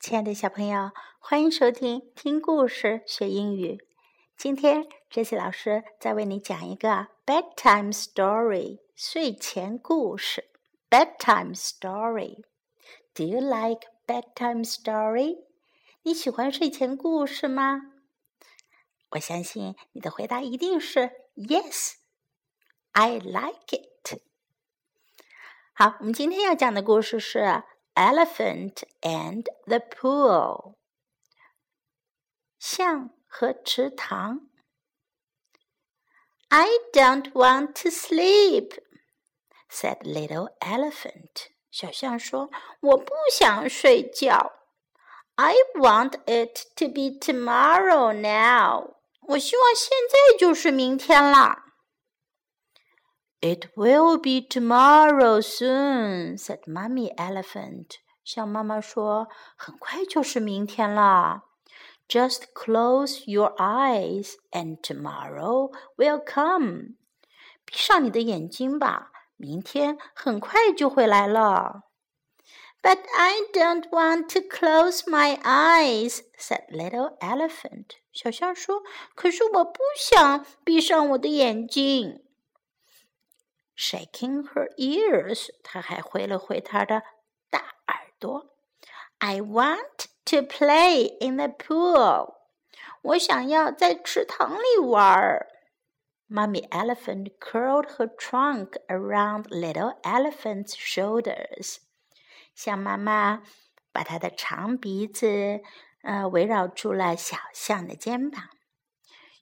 亲爱的小朋友，欢迎收听听故事学英语。今天，Jesse 老师再为你讲一个 bedtime story 睡前故事。bedtime story。Do you like bedtime story？你喜欢睡前故事吗？我相信你的回答一定是 Yes，I like it。好，我们今天要讲的故事是。Elephant and the pool，象和池塘。I don't want to sleep," said little elephant. 小象说：“我不想睡觉。” I want it to be tomorrow now. 我希望现在就是明天啦。 It will be tomorrow soon," said Mummy Elephant. 向妈妈说：“很快就是明天了。” Just close your eyes, and tomorrow will come. 闭上你的眼睛吧，明天很快就会来了。But I don't want to close my eyes," said Little Elephant. 小象说：“可是我不想闭上我的眼睛。” shaking her ears，她还挥了挥她的大耳朵。I want to play in the pool，我想要在池塘里玩儿。Mummy elephant curled her trunk around little elephant's shoulders，象妈妈把她的长鼻子呃围绕住了小象的肩膀。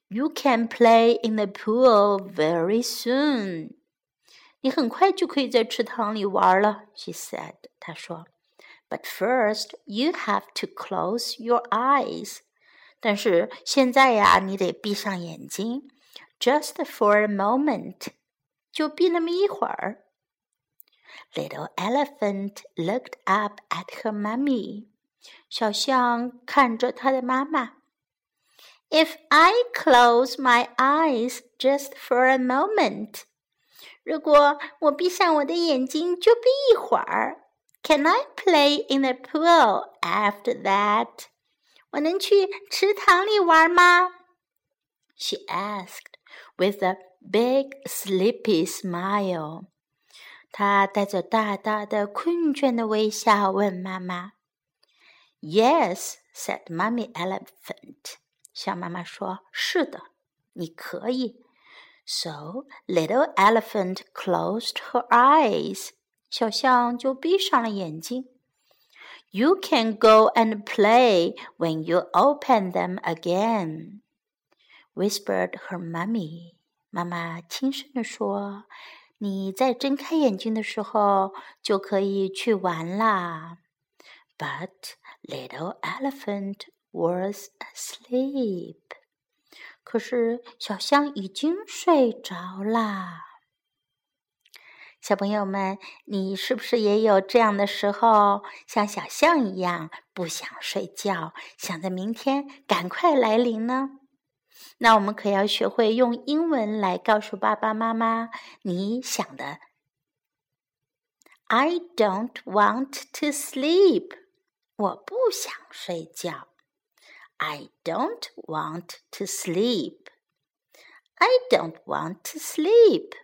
You can play in the pool very soon. 你很快就可以在池塘里玩了，she said。她说，But first you have to close your eyes。但是现在呀，你得闭上眼睛，just for a moment，就闭那么一会儿。Little elephant looked up at her mummy。小象看着它的妈妈。If I close my eyes just for a moment。 如果我闭上我的眼睛就闭一会儿，Can I play in the pool after that？我能去池塘里玩吗？She asked with a big sleepy smile。她带着大大的困倦的微笑问妈妈。Yes, said Mummy Elephant。小妈妈说：“是的，你可以。” So little elephant closed her eyes. 小象就闭上了眼睛。You can go and play when you open them again, whispered her mummy. 妈妈轻声地说：“你在睁开眼睛的时候就可以去玩啦。” But little elephant was asleep. 可是小象已经睡着啦。小朋友们，你是不是也有这样的时候，像小象一样不想睡觉，想着明天赶快来临呢？那我们可要学会用英文来告诉爸爸妈妈你想的。I don't want to sleep，我不想睡觉。I don't want to sleep. I don't want to sleep.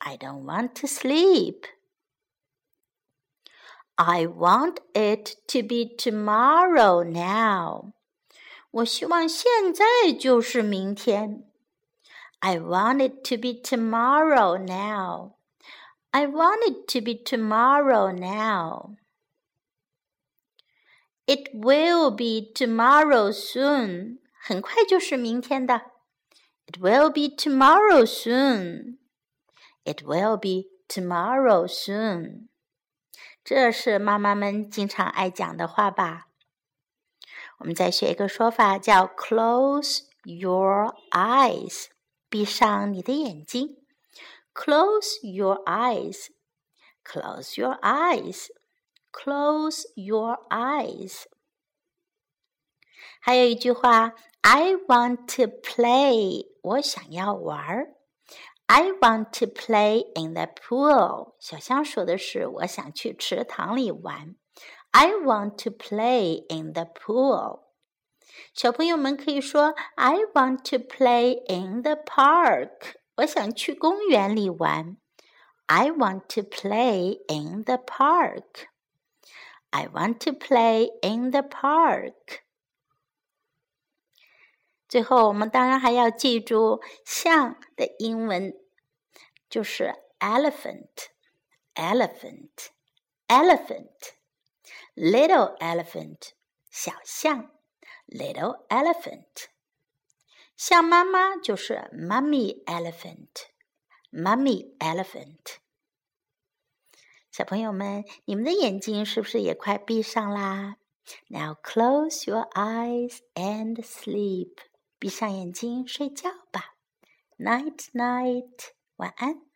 I don't want to sleep. I want it to be tomorrow now. 我希望现在就是明天。I want it to be tomorrow now. I want it to be tomorrow now. It will be tomorrow soon. 很快就是明天的。It will be tomorrow soon. It will be tomorrow soon. 这是妈妈们经常爱讲的话吧？我们再学一个说法，叫 “close your eyes”，闭上你的眼睛。Close your eyes. Close your eyes. Close your eyes。还有一句话，I want to play，我想要玩儿。I want to play in the pool。小香说的是，我想去池塘里玩。 I want to play in the pool。小朋友们可以说 I want to play in the park。我想去公园里玩。I want to play in the park. I want to play in the park. 最后，我们当然还要记住象的英文就是 elephant, elephant, elephant, little elephant 小象，little elephant。象妈妈就是 mummy elephant。Mummy elephant， 小朋友们，你们的眼睛是不是也快闭上啦？Now close your eyes and sleep，闭上眼睛睡觉吧。Night night，晚安。